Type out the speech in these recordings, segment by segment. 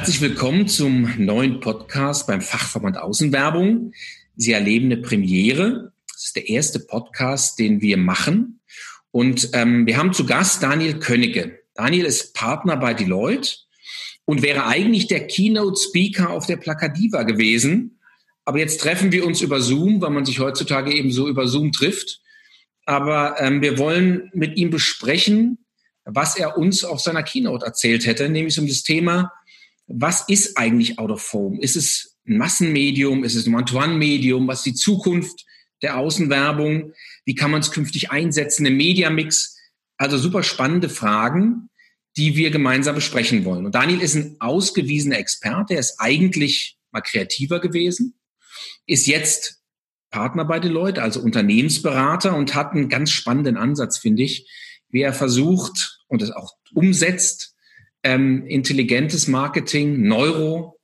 Herzlich willkommen zum neuen Podcast beim Fachverband Außenwerbung. Sie erleben eine Premiere. Das ist der erste Podcast, den wir machen. Und ähm, wir haben zu Gast Daniel Könnecke. Daniel ist Partner bei Deloitte und wäre eigentlich der Keynote-Speaker auf der Plakadiva gewesen. Aber jetzt treffen wir uns über Zoom, weil man sich heutzutage eben so über Zoom trifft. Aber ähm, wir wollen mit ihm besprechen, was er uns auf seiner Keynote erzählt hätte, nämlich um das Thema, was ist eigentlich Out of Home? Ist es ein Massenmedium? Ist es ein One-to-One-Medium? Was ist die Zukunft der Außenwerbung? Wie kann man es künftig einsetzen im Mediamix? Also super spannende Fragen, die wir gemeinsam besprechen wollen. Und Daniel ist ein ausgewiesener Experte. Er ist eigentlich mal kreativer gewesen, ist jetzt Partner bei Deloitte, also Unternehmensberater und hat einen ganz spannenden Ansatz, finde ich, wie er versucht und es auch umsetzt, ähm, intelligentes Marketing, Neuro,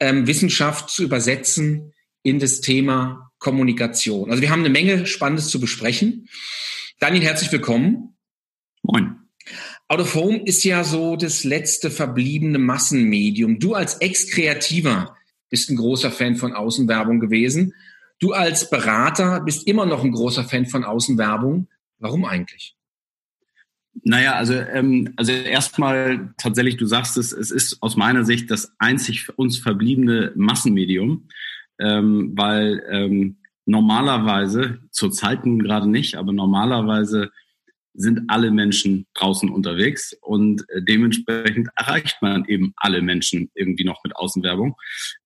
ähm, Wissenschaft zu übersetzen in das Thema Kommunikation. Also wir haben eine Menge Spannendes zu besprechen. Daniel, herzlich willkommen. Moin. Out of Home ist ja so das letzte verbliebene Massenmedium. Du als Ex-Kreativer bist ein großer Fan von Außenwerbung gewesen. Du als Berater bist immer noch ein großer Fan von Außenwerbung. Warum eigentlich? Naja, also, ähm, also erstmal tatsächlich, du sagst es, es ist aus meiner Sicht das einzig uns verbliebene Massenmedium, ähm, weil ähm, normalerweise, zurzeit nun gerade nicht, aber normalerweise sind alle Menschen draußen unterwegs und äh, dementsprechend erreicht man eben alle Menschen irgendwie noch mit Außenwerbung.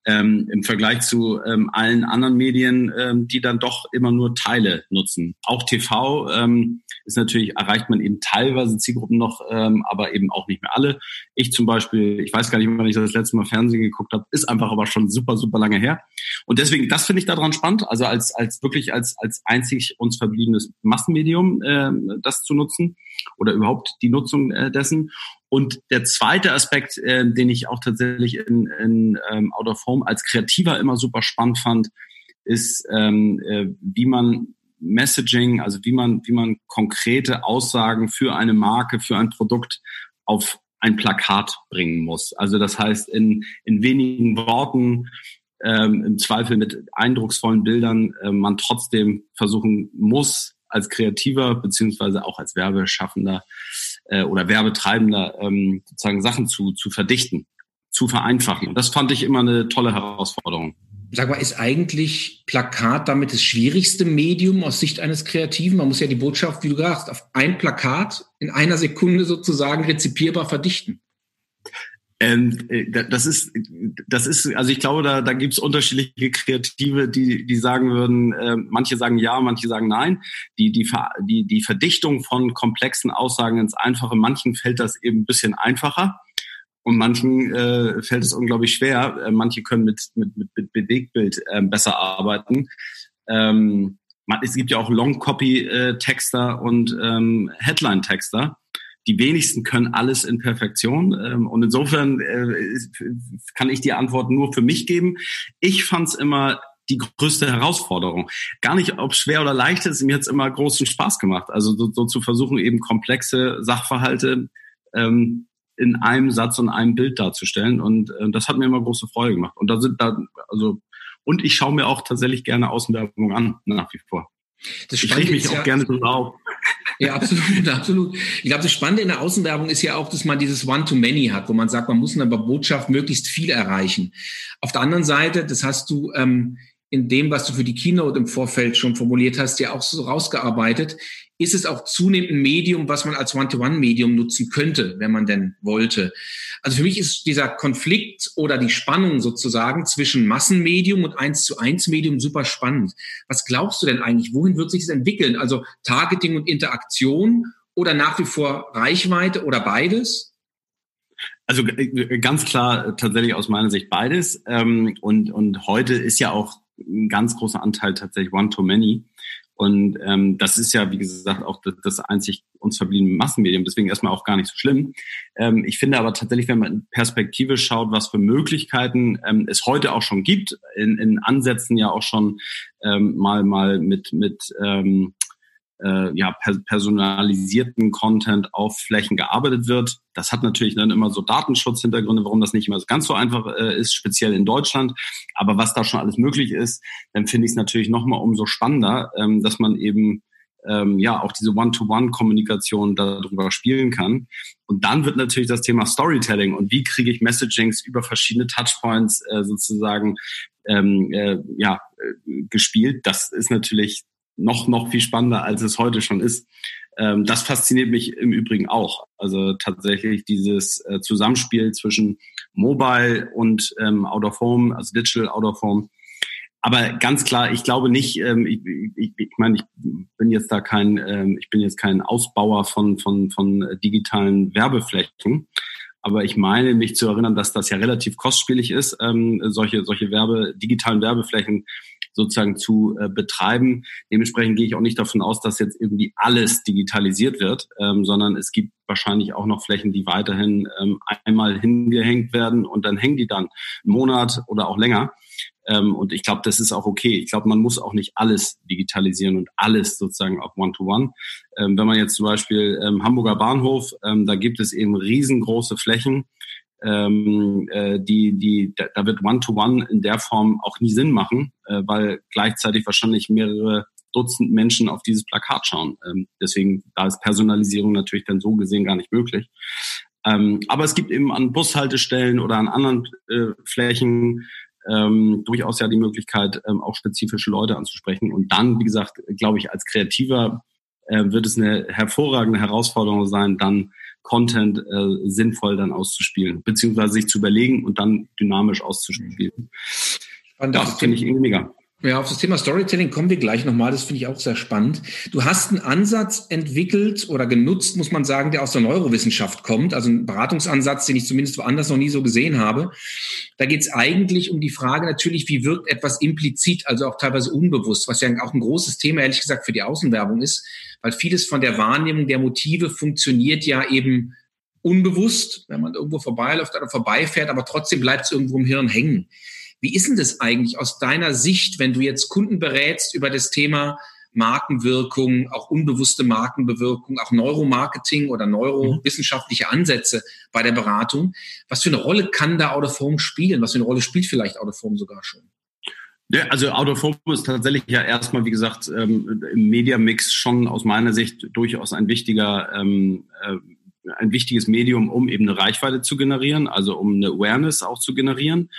Ähm, Im Vergleich zu ähm, allen anderen Medien, ähm, die dann doch immer nur Teile nutzen. Auch TV ähm, ist natürlich, erreicht man eben teilweise Zielgruppen noch, ähm, aber eben auch nicht mehr alle. Ich zum Beispiel, ich weiß gar nicht, wann ich das letzte Mal Fernsehen geguckt habe, ist einfach aber schon super, super lange her. Und deswegen, das finde ich daran spannend, also als, als wirklich als, als einzig uns verbliebenes Massenmedium äh, das zu nutzen oder überhaupt die Nutzung äh, dessen. Und der zweite Aspekt, äh, den ich auch tatsächlich in, in ähm, Out of Home als Kreativer immer super spannend fand, ist, ähm, äh, wie man Messaging, also wie man, wie man konkrete Aussagen für eine Marke, für ein Produkt auf ein Plakat bringen muss. Also das heißt, in, in wenigen Worten, ähm, im Zweifel mit eindrucksvollen Bildern, äh, man trotzdem versuchen muss, als Kreativer beziehungsweise auch als Werbeschaffender äh, oder Werbetreibender ähm, sozusagen Sachen zu, zu verdichten, zu vereinfachen. Und das fand ich immer eine tolle Herausforderung. Sag mal, ist eigentlich Plakat damit das schwierigste Medium aus Sicht eines Kreativen? Man muss ja die Botschaft, wie du sagst, auf ein Plakat in einer Sekunde sozusagen rezipierbar verdichten. Ähm, äh, das ist, das ist, also ich glaube, da, da gibt es unterschiedliche Kreative, die, die sagen würden, äh, manche sagen ja, manche sagen nein. Die, die, die, die Verdichtung von komplexen Aussagen ins Einfache, manchen fällt das eben ein bisschen einfacher und manchen äh, fällt es unglaublich schwer. Äh, manche können mit, mit, mit, mit Bewegtbild äh, besser arbeiten. Ähm, es gibt ja auch Long-Copy-Texter und ähm, Headline-Texter die wenigsten können alles in Perfektion. Ähm, und insofern äh, kann ich die Antwort nur für mich geben. Ich fand es immer die größte Herausforderung. Gar nicht, ob schwer oder leicht ist, mir jetzt immer großen Spaß gemacht. Also so, so zu versuchen, eben komplexe Sachverhalte ähm, in einem Satz und einem Bild darzustellen. Und äh, das hat mir immer große Freude gemacht. Und da sind da, also, und ich schaue mir auch tatsächlich gerne Außenwerbung an, nach wie vor. Das ich rieche mich auch ja, gerne so auf. Ja, absolut, absolut. Ich glaube, das Spannende in der Außenwerbung ist ja auch, dass man dieses One-to-Many hat, wo man sagt, man muss in der Botschaft möglichst viel erreichen. Auf der anderen Seite, das hast du ähm, in dem, was du für die Keynote im Vorfeld schon formuliert hast, ja auch so rausgearbeitet, ist es auch zunehmend ein Medium, was man als One-to-One-Medium nutzen könnte, wenn man denn wollte. Also für mich ist dieser Konflikt oder die Spannung sozusagen zwischen Massenmedium und eins zu eins Medium super spannend. Was glaubst du denn eigentlich? Wohin wird sich das entwickeln? Also Targeting und Interaktion oder nach wie vor Reichweite oder beides? Also äh, ganz klar tatsächlich aus meiner Sicht beides. Ähm, und, und heute ist ja auch ein ganz großer Anteil tatsächlich One-to-Many. Und ähm, das ist ja, wie gesagt, auch das, das einzig uns verbliebene Massenmedium, deswegen erstmal auch gar nicht so schlimm. Ähm, ich finde aber tatsächlich, wenn man in Perspektive schaut, was für Möglichkeiten ähm, es heute auch schon gibt, in, in Ansätzen ja auch schon ähm, mal mal mit mit ähm, äh, ja, personalisierten Content auf Flächen gearbeitet wird. Das hat natürlich dann immer so Datenschutzhintergründe, warum das nicht immer ganz so einfach äh, ist, speziell in Deutschland. Aber was da schon alles möglich ist, dann finde ich es natürlich nochmal umso spannender, ähm, dass man eben ähm, ja auch diese One-to-One-Kommunikation darüber spielen kann. Und dann wird natürlich das Thema Storytelling und wie kriege ich Messagings über verschiedene Touchpoints äh, sozusagen ähm, äh, ja, äh, gespielt. Das ist natürlich noch, noch viel spannender, als es heute schon ist. Ähm, das fasziniert mich im Übrigen auch. Also tatsächlich dieses äh, Zusammenspiel zwischen Mobile und ähm, Out of Home, also Digital Out of Home. Aber ganz klar, ich glaube nicht, ähm, ich, ich, ich meine, ich bin jetzt da kein, ähm, ich bin jetzt kein Ausbauer von, von, von digitalen Werbeflächen. Aber ich meine, mich zu erinnern, dass das ja relativ kostspielig ist, ähm, solche, solche Werbe, digitalen Werbeflächen sozusagen zu äh, betreiben. Dementsprechend gehe ich auch nicht davon aus, dass jetzt irgendwie alles digitalisiert wird, ähm, sondern es gibt wahrscheinlich auch noch Flächen, die weiterhin ähm, einmal hingehängt werden und dann hängen die dann einen Monat oder auch länger. Ähm, und ich glaube, das ist auch okay. Ich glaube, man muss auch nicht alles digitalisieren und alles sozusagen auf One-to-One. Ähm, wenn man jetzt zum Beispiel ähm, Hamburger Bahnhof, ähm, da gibt es eben riesengroße Flächen, ähm, äh, die, die, da, wird One-to-One -One in der Form auch nie Sinn machen, äh, weil gleichzeitig wahrscheinlich mehrere Dutzend Menschen auf dieses Plakat schauen. Ähm, deswegen, da ist Personalisierung natürlich dann so gesehen gar nicht möglich. Ähm, aber es gibt eben an Bushaltestellen oder an anderen äh, Flächen ähm, durchaus ja die Möglichkeit, ähm, auch spezifische Leute anzusprechen. Und dann, wie gesagt, glaube ich, als Kreativer äh, wird es eine hervorragende Herausforderung sein, dann Content äh, sinnvoll dann auszuspielen, beziehungsweise sich zu überlegen und dann dynamisch auszuspielen. Und das finde ich irgendwie mega. Ja, auf das Thema Storytelling kommen wir gleich nochmal. Das finde ich auch sehr spannend. Du hast einen Ansatz entwickelt oder genutzt, muss man sagen, der aus der Neurowissenschaft kommt. Also ein Beratungsansatz, den ich zumindest woanders noch nie so gesehen habe. Da geht es eigentlich um die Frage natürlich, wie wirkt etwas implizit, also auch teilweise unbewusst, was ja auch ein großes Thema, ehrlich gesagt, für die Außenwerbung ist, weil vieles von der Wahrnehmung der Motive funktioniert ja eben unbewusst, wenn man irgendwo vorbeiläuft oder vorbeifährt, aber trotzdem bleibt es irgendwo im Hirn hängen. Wie ist denn das eigentlich aus deiner Sicht, wenn du jetzt Kunden berätst über das Thema Markenwirkung, auch unbewusste Markenbewirkung, auch Neuromarketing oder neurowissenschaftliche Ansätze bei der Beratung? Was für eine Rolle kann da Out of Home spielen? Was für eine Rolle spielt vielleicht Out of Home sogar schon? Ja, also Out of Home ist tatsächlich ja erstmal, wie gesagt, ähm, im Mediamix schon aus meiner Sicht durchaus ein wichtiger ähm, äh, ein wichtiges Medium, um eben eine Reichweite zu generieren, also um eine Awareness auch zu generieren.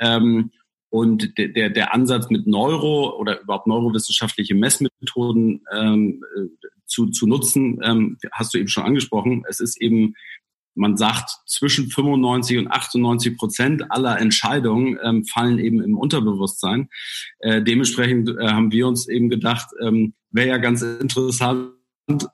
Ähm, und der, der, der Ansatz mit Neuro oder überhaupt neurowissenschaftliche Messmethoden ähm, äh, zu, zu nutzen, ähm, hast du eben schon angesprochen. Es ist eben, man sagt, zwischen 95 und 98 Prozent aller Entscheidungen ähm, fallen eben im Unterbewusstsein. Äh, dementsprechend äh, haben wir uns eben gedacht, ähm, wäre ja ganz interessant,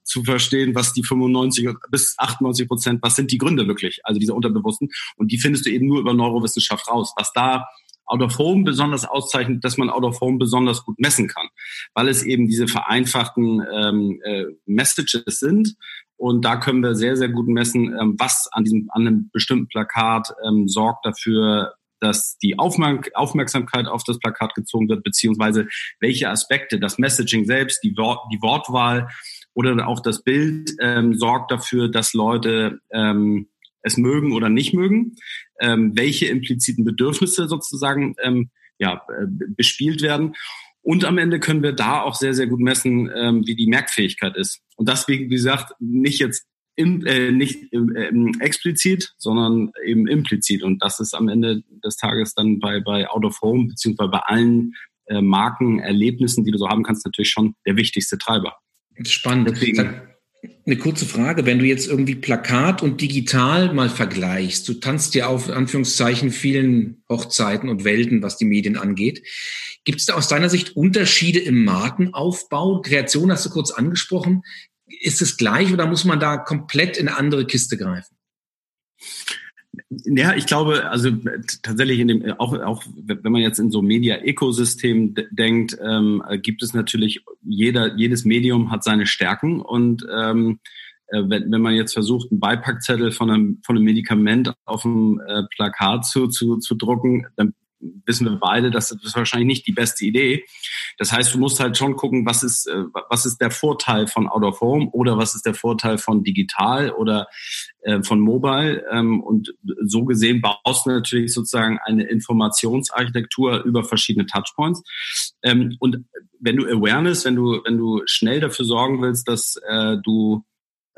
zu verstehen, was die 95 bis 98 Prozent, was sind die Gründe wirklich, also diese Unterbewussten. Und die findest du eben nur über Neurowissenschaft raus. Was da Out of Home besonders auszeichnet, dass man Out of Home besonders gut messen kann, weil es eben diese vereinfachten ähm, äh, Messages sind. Und da können wir sehr, sehr gut messen, ähm, was an diesem an einem bestimmten Plakat ähm, sorgt dafür, dass die Aufmerk Aufmerksamkeit auf das Plakat gezogen wird, beziehungsweise welche Aspekte, das Messaging selbst, die, Wort, die Wortwahl, oder auch das Bild ähm, sorgt dafür, dass Leute ähm, es mögen oder nicht mögen, ähm, welche impliziten Bedürfnisse sozusagen ähm, ja, äh, bespielt werden. Und am Ende können wir da auch sehr, sehr gut messen, ähm, wie die Merkfähigkeit ist. Und deswegen, wie gesagt, nicht jetzt im, äh, nicht äh, explizit, sondern eben implizit. Und das ist am Ende des Tages dann bei, bei Out of Home, beziehungsweise bei allen äh, Markenerlebnissen, die du so haben kannst, natürlich schon der wichtigste Treiber. Spannend. Deswegen, eine kurze Frage, wenn du jetzt irgendwie Plakat und digital mal vergleichst, du tanzt ja auf Anführungszeichen vielen Hochzeiten und Welten, was die Medien angeht. Gibt es da aus deiner Sicht Unterschiede im Markenaufbau? Kreation hast du kurz angesprochen. Ist es gleich oder muss man da komplett in eine andere Kiste greifen? Ja, ich glaube, also tatsächlich in dem, auch, auch wenn man jetzt in so Media-Ökosystem denkt, ähm, gibt es natürlich jeder, jedes Medium hat seine Stärken und ähm, äh, wenn, wenn man jetzt versucht, einen Beipackzettel von einem, von einem Medikament auf einem äh, Plakat zu, zu, zu drucken, dann wissen wir beide, das ist wahrscheinlich nicht die beste Idee. Das heißt, du musst halt schon gucken, was ist, äh, was ist der Vorteil von Out of Home oder was ist der Vorteil von digital oder äh, von mobile. Ähm, und so gesehen baust du natürlich sozusagen eine Informationsarchitektur über verschiedene Touchpoints. Ähm, und wenn du Awareness, wenn du, wenn du schnell dafür sorgen willst, dass äh, du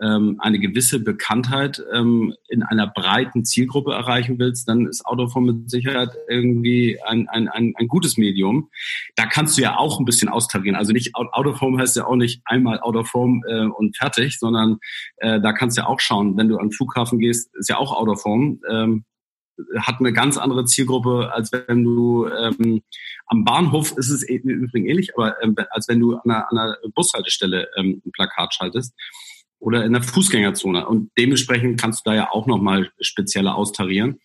ähm, eine gewisse Bekanntheit ähm, in einer breiten Zielgruppe erreichen willst, dann ist Autoform mit Sicherheit irgendwie ein, ein, ein, ein gutes Medium. Da kannst du ja auch ein bisschen austarieren. Also nicht Autoform heißt ja auch nicht einmal Autoform äh, und fertig, sondern äh, da kannst du ja auch schauen, wenn du an den Flughafen gehst, ist ja auch Autoform. Ähm, hat eine ganz andere Zielgruppe, als wenn du ähm, am Bahnhof ist es übrigens ähnlich, aber ähm, als wenn du an einer, an einer Bushaltestelle ähm, ein Plakat schaltest oder in der Fußgängerzone. Und dementsprechend kannst du da ja auch nochmal spezielle austarieren.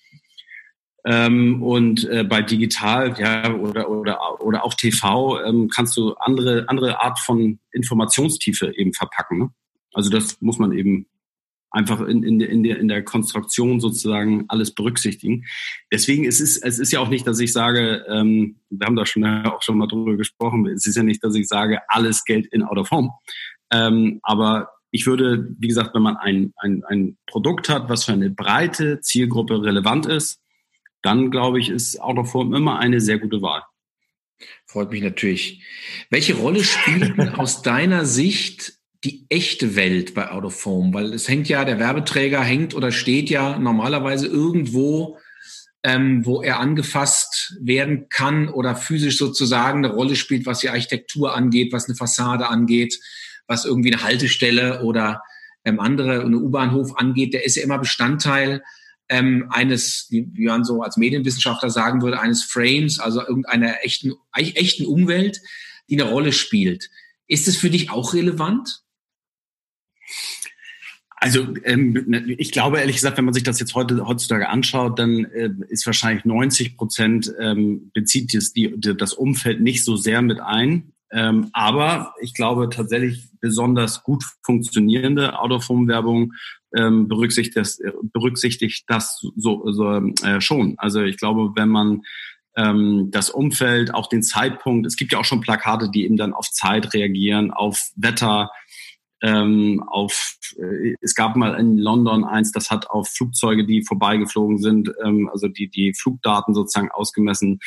Ähm, und äh, bei digital, ja, oder, oder, oder auch TV ähm, kannst du andere, andere Art von Informationstiefe eben verpacken. Ne? Also das muss man eben einfach in, in, in, der, in der Konstruktion sozusagen alles berücksichtigen. Deswegen ist es, es ist ja auch nicht, dass ich sage, ähm, wir haben da schon auch schon mal drüber gesprochen, es ist ja nicht, dass ich sage, alles Geld in Out of Home. Ähm, aber ich würde, wie gesagt, wenn man ein, ein, ein Produkt hat, was für eine breite Zielgruppe relevant ist, dann glaube ich, ist Out of Home immer eine sehr gute Wahl. Freut mich natürlich. Welche Rolle spielt aus deiner Sicht die echte Welt bei Out of Home? Weil es hängt ja, der Werbeträger hängt oder steht ja normalerweise irgendwo, ähm, wo er angefasst werden kann oder physisch sozusagen eine Rolle spielt, was die Architektur angeht, was eine Fassade angeht was irgendwie eine Haltestelle oder ähm, andere, eine U-Bahnhof angeht, der ist ja immer Bestandteil ähm, eines, wie, man so als Medienwissenschaftler sagen würde, eines Frames, also irgendeiner echten, echten Umwelt, die eine Rolle spielt. Ist es für dich auch relevant? Also ähm, ich glaube ehrlich gesagt, wenn man sich das jetzt heute heutzutage anschaut, dann äh, ist wahrscheinlich 90 Prozent ähm, bezieht das Umfeld nicht so sehr mit ein. Ähm, aber ich glaube tatsächlich besonders gut funktionierende Out-of-Home-Werbung ähm, berücksichtigt, das, berücksichtigt das so, so äh, schon. Also ich glaube, wenn man ähm, das Umfeld, auch den Zeitpunkt, es gibt ja auch schon Plakate, die eben dann auf Zeit reagieren, auf Wetter, ähm, auf, äh, es gab mal in London eins, das hat auf Flugzeuge, die vorbeigeflogen sind, ähm, also die, die Flugdaten sozusagen ausgemessen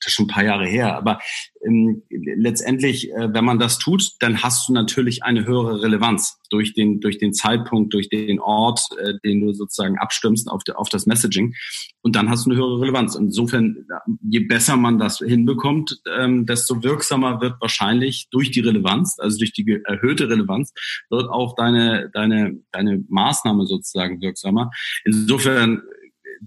das ist schon ein paar Jahre her. Aber ähm, letztendlich, äh, wenn man das tut, dann hast du natürlich eine höhere Relevanz durch den, durch den Zeitpunkt, durch den Ort, äh, den du sozusagen abstimmst auf, de, auf das Messaging. Und dann hast du eine höhere Relevanz. Insofern, je besser man das hinbekommt, ähm, desto wirksamer wird wahrscheinlich durch die Relevanz, also durch die erhöhte Relevanz, wird auch deine, deine, deine Maßnahme sozusagen wirksamer. Insofern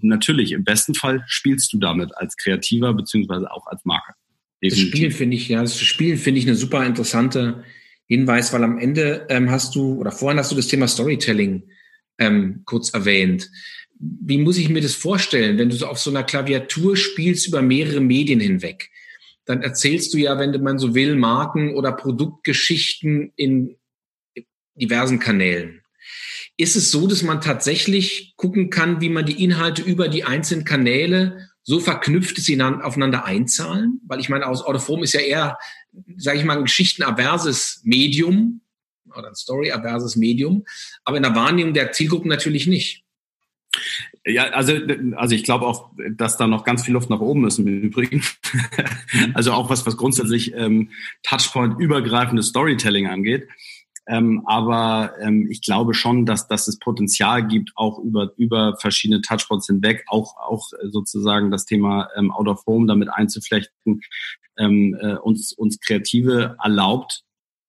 natürlich, im besten Fall spielst du damit als Kreativer beziehungsweise auch als Marke. Das Spiel finde ich, ja, das Spiel finde ich eine super interessante Hinweis, weil am Ende ähm, hast du, oder vorhin hast du das Thema Storytelling ähm, kurz erwähnt. Wie muss ich mir das vorstellen, wenn du so auf so einer Klaviatur spielst über mehrere Medien hinweg? Dann erzählst du ja, wenn man so will, Marken- oder Produktgeschichten in diversen Kanälen. Ist es so, dass man tatsächlich gucken kann, wie man die Inhalte über die einzelnen Kanäle so verknüpft, dass sie aufeinander einzahlen? Weil ich meine, aus Autoform ist ja eher, sage ich mal, ein geschichtenaverses Medium oder ein storyaverses Medium, aber in der Wahrnehmung der Zielgruppen natürlich nicht. Ja, also, also ich glaube auch, dass da noch ganz viel Luft nach oben ist im Übrigen. also auch was, was grundsätzlich ähm, Touchpoint übergreifendes Storytelling angeht. Ähm, aber ähm, ich glaube schon, dass, dass es Potenzial gibt, auch über, über verschiedene Touchpoints hinweg, auch, auch sozusagen das Thema ähm, Out of Home damit einzuflechten, ähm, äh, uns, uns Kreative erlaubt,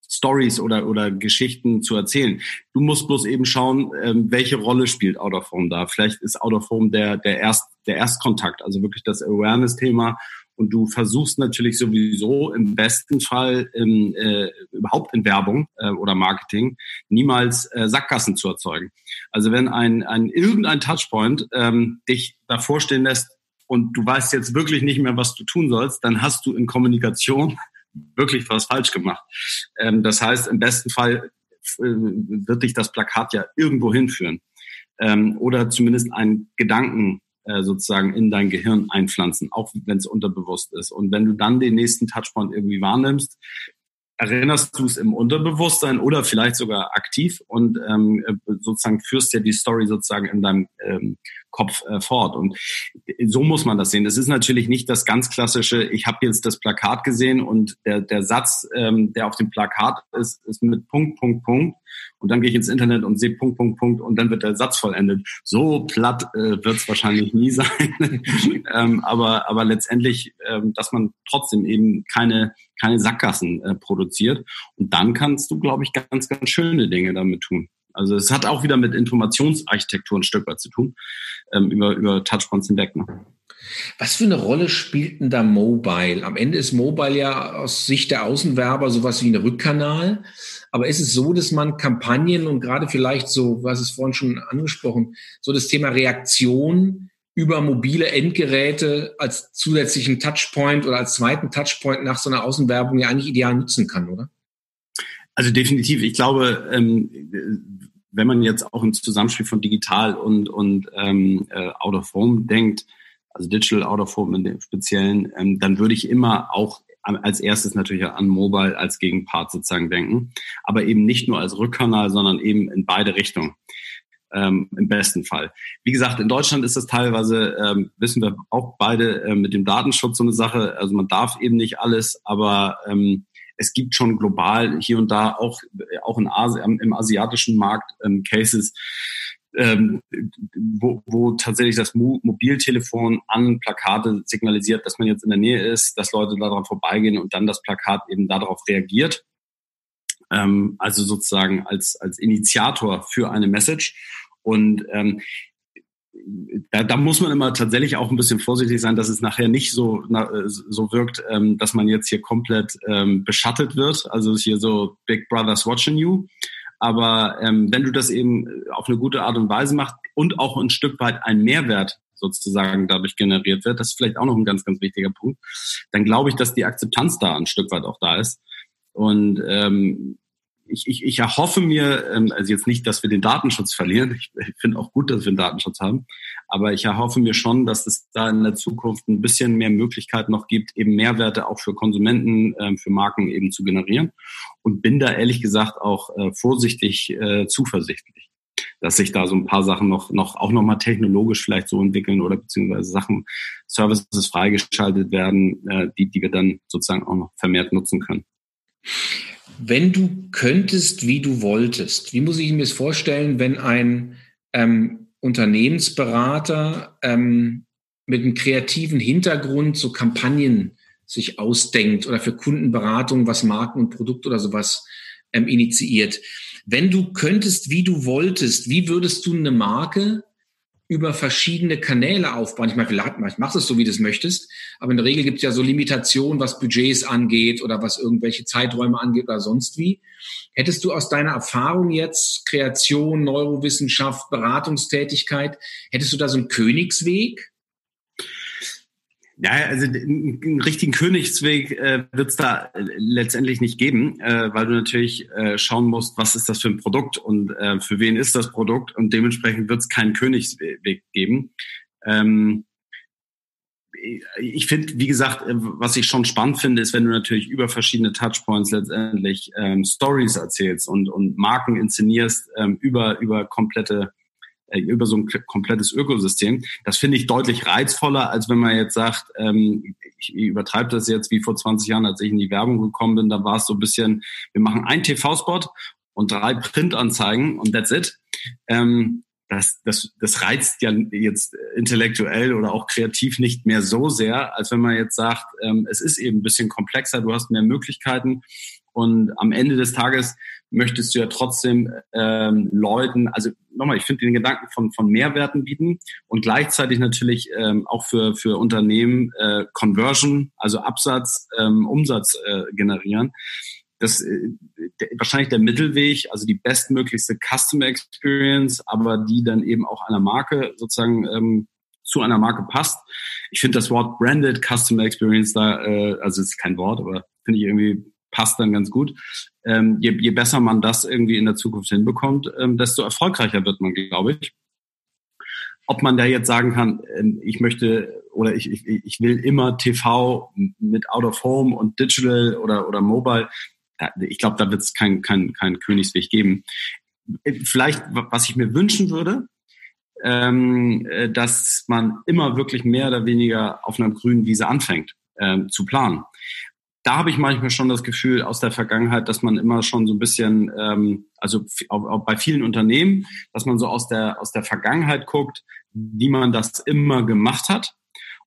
Stories oder, oder Geschichten zu erzählen. Du musst bloß eben schauen, ähm, welche Rolle spielt Out of Home da. Vielleicht ist Out of Home der, der, Erst, der Erstkontakt, also wirklich das Awareness-Thema und du versuchst natürlich sowieso im besten Fall in, äh, überhaupt in Werbung äh, oder Marketing niemals äh, Sackgassen zu erzeugen. Also wenn ein, ein irgendein Touchpoint ähm, dich davor stehen lässt und du weißt jetzt wirklich nicht mehr, was du tun sollst, dann hast du in Kommunikation wirklich was falsch gemacht. Ähm, das heißt, im besten Fall äh, wird dich das Plakat ja irgendwo hinführen ähm, oder zumindest einen Gedanken äh, sozusagen in dein Gehirn einpflanzen, auch wenn es unterbewusst ist. Und wenn du dann den nächsten Touchpoint irgendwie wahrnimmst, erinnerst du es im Unterbewusstsein oder vielleicht sogar aktiv und ähm, sozusagen führst ja die Story sozusagen in deinem ähm, Kopf äh, fort. Und so muss man das sehen. Es ist natürlich nicht das ganz klassische, ich habe jetzt das Plakat gesehen und der, der Satz, ähm, der auf dem Plakat ist, ist mit Punkt, Punkt, Punkt. Und dann gehe ich ins Internet und sehe Punkt, Punkt, Punkt und dann wird der Satz vollendet. So platt äh, wird es wahrscheinlich nie sein. ähm, aber, aber letztendlich, ähm, dass man trotzdem eben keine, keine Sackgassen äh, produziert. Und dann kannst du, glaube ich, ganz, ganz schöne Dinge damit tun. Also es hat auch wieder mit Informationsarchitektur ein Stück weit zu tun, ähm, über, über Touchpoints hinweg. Ne? Was für eine Rolle spielt denn da Mobile? Am Ende ist Mobile ja aus Sicht der Außenwerber sowas wie ein Rückkanal. Aber ist es so, dass man Kampagnen und gerade vielleicht so, was ist vorhin schon angesprochen, so das Thema Reaktion über mobile Endgeräte als zusätzlichen Touchpoint oder als zweiten Touchpoint nach so einer Außenwerbung ja eigentlich ideal nutzen kann, oder? Also definitiv. Ich glaube, ähm, wenn man jetzt auch im Zusammenspiel von digital und, und ähm, äh, Out of Home denkt, also Digital Out of Home in dem Speziellen, ähm, dann würde ich immer auch als erstes natürlich an Mobile als Gegenpart sozusagen denken, aber eben nicht nur als Rückkanal, sondern eben in beide Richtungen. Ähm, im besten Fall. Wie gesagt, in Deutschland ist das teilweise, ähm, wissen wir auch beide, äh, mit dem Datenschutz so eine Sache. Also man darf eben nicht alles, aber ähm, es gibt schon global hier und da auch, auch in Asi im asiatischen Markt ähm, Cases, ähm, wo, wo tatsächlich das Mo Mobiltelefon an Plakate signalisiert, dass man jetzt in der Nähe ist, dass Leute daran vorbeigehen und dann das Plakat eben darauf reagiert. Ähm, also sozusagen als, als Initiator für eine Message. Und ähm, da, da muss man immer tatsächlich auch ein bisschen vorsichtig sein, dass es nachher nicht so, na, so wirkt, ähm, dass man jetzt hier komplett ähm, beschattet wird. Also ist hier so Big Brother's watching you. Aber ähm, wenn du das eben auf eine gute Art und Weise machst und auch ein Stück weit ein Mehrwert sozusagen dadurch generiert wird, das ist vielleicht auch noch ein ganz, ganz wichtiger Punkt, dann glaube ich, dass die Akzeptanz da ein Stück weit auch da ist. Und ähm, ich, ich, ich erhoffe mir, ähm, also jetzt nicht, dass wir den Datenschutz verlieren. Ich, finde auch gut, dass wir einen Datenschutz haben. Aber ich erhoffe mir schon, dass es da in der Zukunft ein bisschen mehr Möglichkeiten noch gibt, eben Mehrwerte auch für Konsumenten, ähm, für Marken eben zu generieren. Und bin da ehrlich gesagt auch äh, vorsichtig äh, zuversichtlich dass sich da so ein paar Sachen noch, noch auch nochmal technologisch vielleicht so entwickeln oder beziehungsweise Sachen, Services freigeschaltet werden, äh, die, die wir dann sozusagen auch noch vermehrt nutzen können. Wenn du könntest, wie du wolltest, wie muss ich mir das vorstellen, wenn ein ähm, Unternehmensberater ähm, mit einem kreativen Hintergrund so Kampagnen sich ausdenkt oder für Kundenberatung was Marken und Produkt oder sowas ähm, initiiert. Wenn du könntest, wie du wolltest, wie würdest du eine Marke über verschiedene Kanäle aufbauen. Ich meine, vielleicht machst es so, wie du es möchtest, aber in der Regel gibt es ja so Limitationen, was Budgets angeht oder was irgendwelche Zeiträume angeht oder sonst wie. Hättest du aus deiner Erfahrung jetzt Kreation, Neurowissenschaft, Beratungstätigkeit, hättest du da so einen Königsweg? Ja, also einen richtigen Königsweg äh, wird es da äh, letztendlich nicht geben, äh, weil du natürlich äh, schauen musst, was ist das für ein Produkt und äh, für wen ist das Produkt und dementsprechend wird es keinen Königsweg geben. Ähm, ich finde, wie gesagt, äh, was ich schon spannend finde, ist, wenn du natürlich über verschiedene Touchpoints letztendlich ähm, Stories erzählst und, und Marken inszenierst ähm, über, über komplette über so ein komplettes Ökosystem. Das finde ich deutlich reizvoller, als wenn man jetzt sagt, ähm, ich übertreibe das jetzt wie vor 20 Jahren, als ich in die Werbung gekommen bin, da war es so ein bisschen, wir machen einen TV-Spot und drei Printanzeigen und that's it. Ähm, das, das, das reizt ja jetzt intellektuell oder auch kreativ nicht mehr so sehr, als wenn man jetzt sagt, ähm, es ist eben ein bisschen komplexer, du hast mehr Möglichkeiten und am Ende des Tages möchtest du ja trotzdem ähm, Leuten, also nochmal, ich finde den Gedanken von, von Mehrwerten bieten und gleichzeitig natürlich ähm, auch für, für Unternehmen äh, Conversion, also Absatz, ähm, Umsatz äh, generieren. Das äh, der, wahrscheinlich der Mittelweg, also die bestmöglichste Customer Experience, aber die dann eben auch einer Marke sozusagen ähm, zu einer Marke passt. Ich finde das Wort Branded Customer Experience da, äh, also es ist kein Wort, aber finde ich irgendwie passt dann ganz gut. Ähm, je, je besser man das irgendwie in der Zukunft hinbekommt, ähm, desto erfolgreicher wird man, glaube ich. ob man da jetzt sagen kann, ähm, ich möchte oder ich, ich, ich will immer TV mit Out of Home und Digital oder, oder Mobile. Ich glaube, da wird es keinen kein, kein Königsweg geben. Vielleicht, was ich mir wünschen würde, ähm, äh, dass man immer wirklich mehr oder weniger auf einer grünen Wiese anfängt ähm, zu planen da habe ich manchmal schon das Gefühl aus der Vergangenheit, dass man immer schon so ein bisschen, ähm, also auch, auch bei vielen Unternehmen, dass man so aus der aus der Vergangenheit guckt, wie man das immer gemacht hat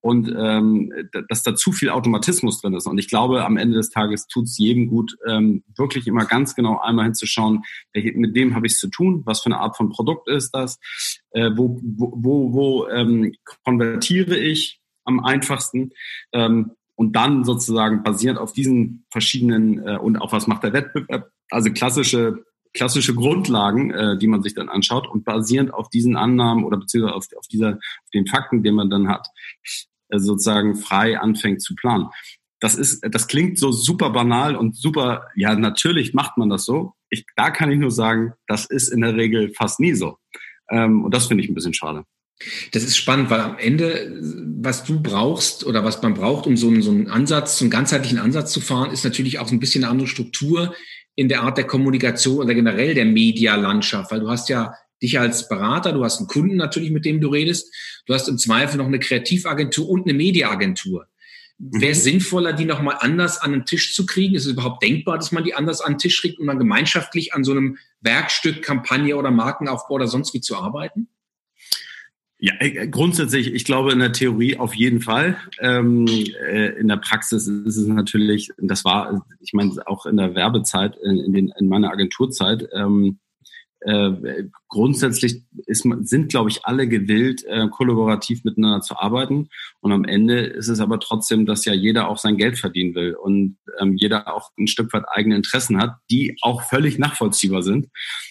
und ähm, dass da zu viel Automatismus drin ist. Und ich glaube, am Ende des Tages tut es jedem gut, ähm, wirklich immer ganz genau einmal hinzuschauen, mit wem habe ich es zu tun, was für eine Art von Produkt ist das, äh, wo, wo, wo, wo ähm, konvertiere ich am einfachsten. Ähm, und dann sozusagen basierend auf diesen verschiedenen äh, und auf was macht der Wettbewerb, also klassische klassische Grundlagen, äh, die man sich dann anschaut und basierend auf diesen Annahmen oder beziehungsweise auf, auf dieser auf den Fakten, den man dann hat, äh, sozusagen frei anfängt zu planen. Das ist, das klingt so super banal und super, ja, natürlich macht man das so. Ich, da kann ich nur sagen, das ist in der Regel fast nie so. Ähm, und das finde ich ein bisschen schade. Das ist spannend, weil am Ende, was du brauchst oder was man braucht, um so einen, so einen Ansatz, so einen ganzheitlichen Ansatz zu fahren, ist natürlich auch so ein bisschen eine andere Struktur in der Art der Kommunikation oder generell der Medialandschaft, weil du hast ja dich als Berater, du hast einen Kunden natürlich, mit dem du redest, du hast im Zweifel noch eine Kreativagentur und eine Mediaagentur. Mhm. Wäre es sinnvoller, die nochmal anders an den Tisch zu kriegen? Ist es überhaupt denkbar, dass man die anders an den Tisch kriegt, um dann gemeinschaftlich an so einem Werkstück, Kampagne oder Markenaufbau oder sonst wie zu arbeiten? Ja, äh, grundsätzlich, ich glaube in der Theorie auf jeden Fall. Ähm, äh, in der Praxis ist es natürlich, das war, ich meine, auch in der Werbezeit, in, den, in meiner Agenturzeit, ähm, äh, grundsätzlich ist, sind, glaube ich, alle gewillt, äh, kollaborativ miteinander zu arbeiten. Und am Ende ist es aber trotzdem, dass ja jeder auch sein Geld verdienen will und ähm, jeder auch ein Stück weit eigene Interessen hat, die auch völlig nachvollziehbar sind.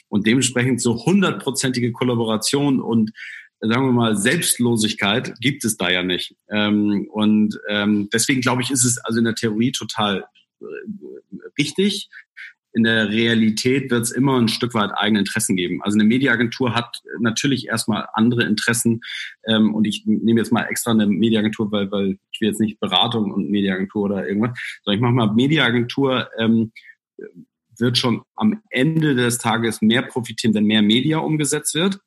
Und dementsprechend so hundertprozentige Kollaboration und sagen wir mal, Selbstlosigkeit gibt es da ja nicht. Ähm, und ähm, deswegen glaube ich, ist es also in der Theorie total äh, richtig. In der Realität wird es immer ein Stück weit eigene Interessen geben. Also eine Mediaagentur hat natürlich erstmal andere Interessen. Ähm, und ich nehme jetzt mal extra eine Mediaagentur, weil, weil ich will jetzt nicht Beratung und Mediaagentur oder irgendwas, sondern ich mache mal Mediaagentur. Ähm, wird schon am Ende des Tages mehr profitieren, wenn mehr Media umgesetzt wird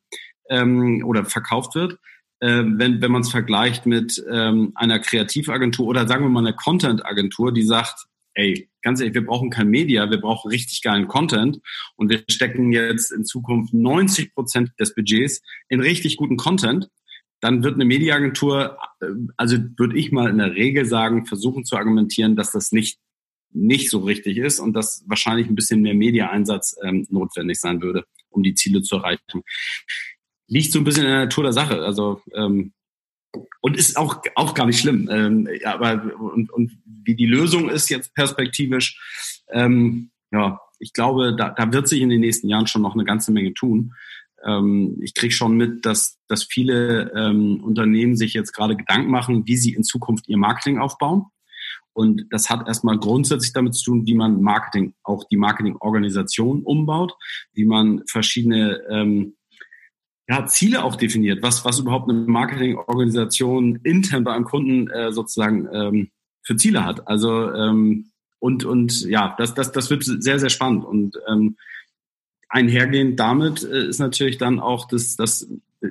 ähm, oder verkauft wird. Äh, wenn wenn man es vergleicht mit ähm, einer Kreativagentur oder sagen wir mal einer Content-Agentur, die sagt, ey, ganz ehrlich, wir brauchen kein Media, wir brauchen richtig geilen Content und wir stecken jetzt in Zukunft 90 Prozent des Budgets in richtig guten Content, dann wird eine Mediaagentur, äh, also würde ich mal in der Regel sagen, versuchen zu argumentieren, dass das nicht nicht so richtig ist und dass wahrscheinlich ein bisschen mehr Media-Einsatz ähm, notwendig sein würde, um die Ziele zu erreichen liegt so ein bisschen in der Natur der Sache. Also ähm, und ist auch auch gar nicht schlimm. Ähm, ja, aber und, und wie die Lösung ist jetzt perspektivisch, ähm, ja, ich glaube, da, da wird sich in den nächsten Jahren schon noch eine ganze Menge tun. Ähm, ich kriege schon mit, dass, dass viele ähm, Unternehmen sich jetzt gerade Gedanken machen, wie sie in Zukunft ihr Marketing aufbauen. Und das hat erstmal grundsätzlich damit zu tun, wie man Marketing, auch die Marketingorganisation umbaut, wie man verschiedene ähm, ja, Ziele auch definiert, was, was überhaupt eine Marketingorganisation intern bei einem Kunden äh, sozusagen ähm, für Ziele hat. Also ähm, und, und ja, das, das, das wird sehr, sehr spannend. Und ähm, einhergehend damit äh, ist natürlich dann auch das, das,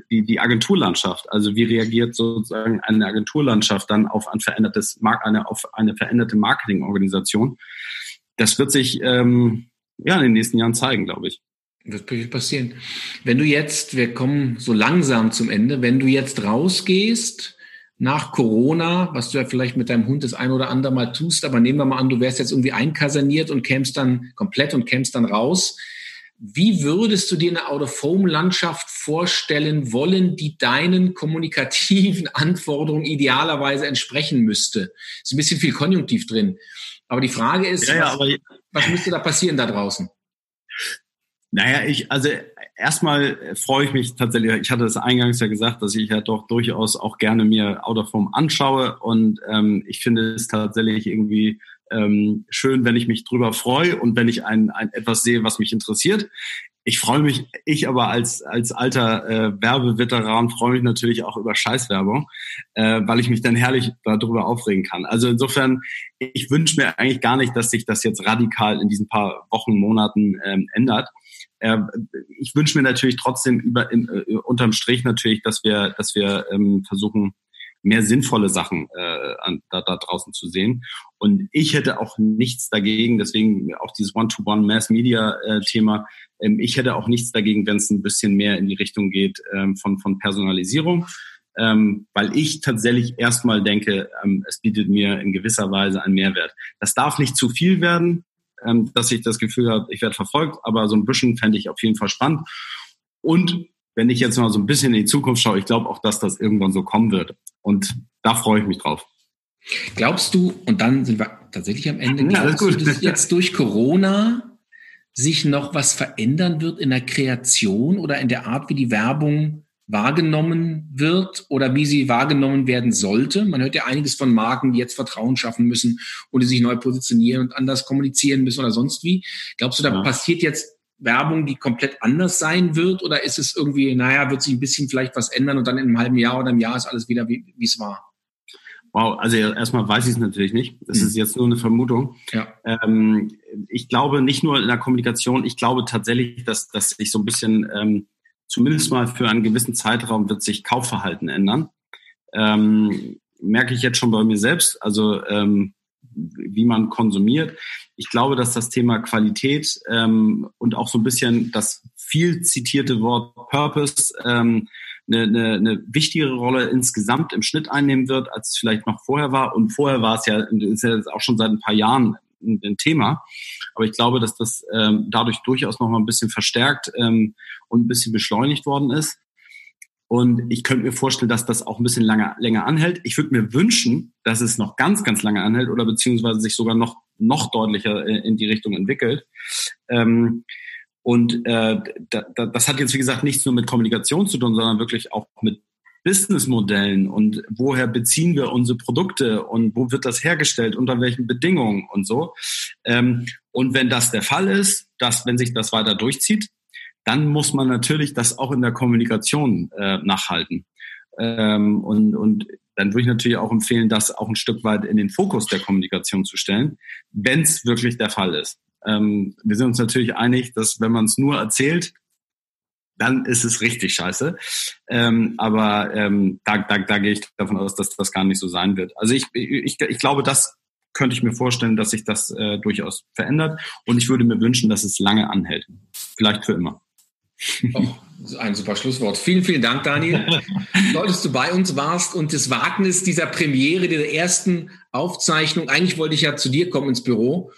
die, die Agenturlandschaft. Also wie reagiert sozusagen eine Agenturlandschaft dann auf ein verändertes eine, auf eine veränderte Marketingorganisation? Das wird sich ähm, ja in den nächsten Jahren zeigen, glaube ich. Wird passieren. Wenn du jetzt, wir kommen so langsam zum Ende, wenn du jetzt rausgehst nach Corona, was du ja vielleicht mit deinem Hund das ein oder andere Mal tust, aber nehmen wir mal an, du wärst jetzt irgendwie einkaserniert und kämst dann komplett und kämst dann raus. Wie würdest du dir eine Out-of-Home-Landschaft vorstellen wollen, die deinen kommunikativen Anforderungen idealerweise entsprechen müsste? Ist ein bisschen viel Konjunktiv drin. Aber die Frage ist, ja, ja, was, was müsste da passieren da draußen? Naja, ich, also erstmal freue ich mich tatsächlich, ich hatte das eingangs ja gesagt, dass ich ja doch durchaus auch gerne mir Autoform anschaue und ähm, ich finde es tatsächlich irgendwie ähm, schön, wenn ich mich drüber freue und wenn ich ein, ein etwas sehe, was mich interessiert. ich freue mich, ich aber als, als alter äh, Werbeveteran freue mich natürlich auch über Scheißwerbung, äh, weil ich mich dann herrlich darüber aufregen kann. Also insofern, ich wünsche mir eigentlich gar nicht, dass sich das jetzt radikal in diesen paar Wochen, Monaten ähm, ändert. Äh, ich wünsche mir natürlich trotzdem über in, äh, unterm Strich natürlich, dass wir, dass wir ähm, versuchen, mehr sinnvolle Sachen äh, an, da, da draußen zu sehen. Und ich hätte auch nichts dagegen, deswegen auch dieses One-to-One Mass Media äh, ähm, ich hätte auch nichts dagegen, wenn es ein bisschen mehr in die Richtung geht ähm, von, von Personalisierung. Ähm, weil ich tatsächlich erstmal denke, ähm, es bietet mir in gewisser Weise einen Mehrwert. Das darf nicht zu viel werden, ähm, dass ich das Gefühl habe, ich werde verfolgt, aber so ein bisschen fände ich auf jeden Fall spannend. Und wenn ich jetzt mal so ein bisschen in die Zukunft schaue, ich glaube auch, dass das irgendwann so kommen wird. Und da freue ich mich drauf. Glaubst du, und dann sind wir tatsächlich am Ende, ja, glaubst du, dass jetzt durch Corona sich noch was verändern wird in der Kreation oder in der Art, wie die Werbung wahrgenommen wird oder wie sie wahrgenommen werden sollte. Man hört ja einiges von Marken, die jetzt Vertrauen schaffen müssen und die sich neu positionieren und anders kommunizieren müssen oder sonst wie. Glaubst du, da ja. passiert jetzt Werbung, die komplett anders sein wird? Oder ist es irgendwie, naja, wird sich ein bisschen vielleicht was ändern und dann in einem halben Jahr oder einem Jahr ist alles wieder, wie es war? Wow, also erstmal weiß ich es natürlich nicht. Das mhm. ist jetzt nur eine Vermutung. Ja. Ähm, ich glaube nicht nur in der Kommunikation, ich glaube tatsächlich, dass, dass sich so ein bisschen, ähm, zumindest mal für einen gewissen Zeitraum wird sich Kaufverhalten ändern. Ähm, merke ich jetzt schon bei mir selbst, also ähm, wie man konsumiert. Ich glaube, dass das Thema Qualität ähm, und auch so ein bisschen das viel zitierte Wort Purpose ähm, eine, eine, eine wichtigere Rolle insgesamt im Schnitt einnehmen wird, als es vielleicht noch vorher war. Und vorher war es ja, ist ja auch schon seit ein paar Jahren ein, ein Thema. Aber ich glaube, dass das ähm, dadurch durchaus noch mal ein bisschen verstärkt ähm, und ein bisschen beschleunigt worden ist. Und ich könnte mir vorstellen, dass das auch ein bisschen lange, länger anhält. Ich würde mir wünschen, dass es noch ganz, ganz lange anhält oder beziehungsweise sich sogar noch, noch deutlicher äh, in die Richtung entwickelt. Ähm, und äh, da, da, das hat jetzt, wie gesagt, nichts nur mit Kommunikation zu tun, sondern wirklich auch mit Businessmodellen und woher beziehen wir unsere Produkte und wo wird das hergestellt, unter welchen Bedingungen und so. Ähm, und wenn das der Fall ist, dass wenn sich das weiter durchzieht, dann muss man natürlich das auch in der Kommunikation äh, nachhalten. Ähm, und, und dann würde ich natürlich auch empfehlen, das auch ein Stück weit in den Fokus der Kommunikation zu stellen, wenn es wirklich der Fall ist. Ähm, wir sind uns natürlich einig, dass wenn man es nur erzählt, dann ist es richtig scheiße. Ähm, aber ähm, da, da, da gehe ich davon aus, dass das gar nicht so sein wird. Also ich, ich, ich glaube, das könnte ich mir vorstellen, dass sich das äh, durchaus verändert. Und ich würde mir wünschen, dass es lange anhält. Vielleicht für immer. Oh, ein super Schlusswort. Vielen, vielen Dank, Daniel. Toll, dass du bei uns warst und das Wagnis dieser Premiere, dieser ersten Aufzeichnung. Eigentlich wollte ich ja zu dir kommen ins Büro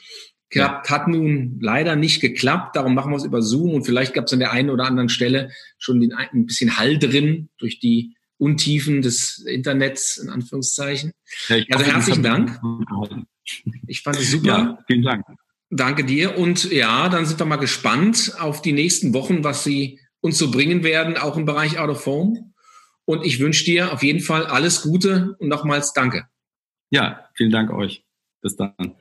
Klappt, ja. hat nun leider nicht geklappt, darum machen wir es über Zoom und vielleicht gab es an der einen oder anderen Stelle schon den, ein bisschen Hall drin durch die Untiefen des Internets, in Anführungszeichen. Ja, also herzlichen Dank. Ich fand es super. Ja, vielen Dank. Danke dir. Und ja, dann sind wir mal gespannt auf die nächsten Wochen, was sie uns so bringen werden, auch im Bereich Out of Home. Und ich wünsche dir auf jeden Fall alles Gute und nochmals danke. Ja, vielen Dank euch. Bis dann.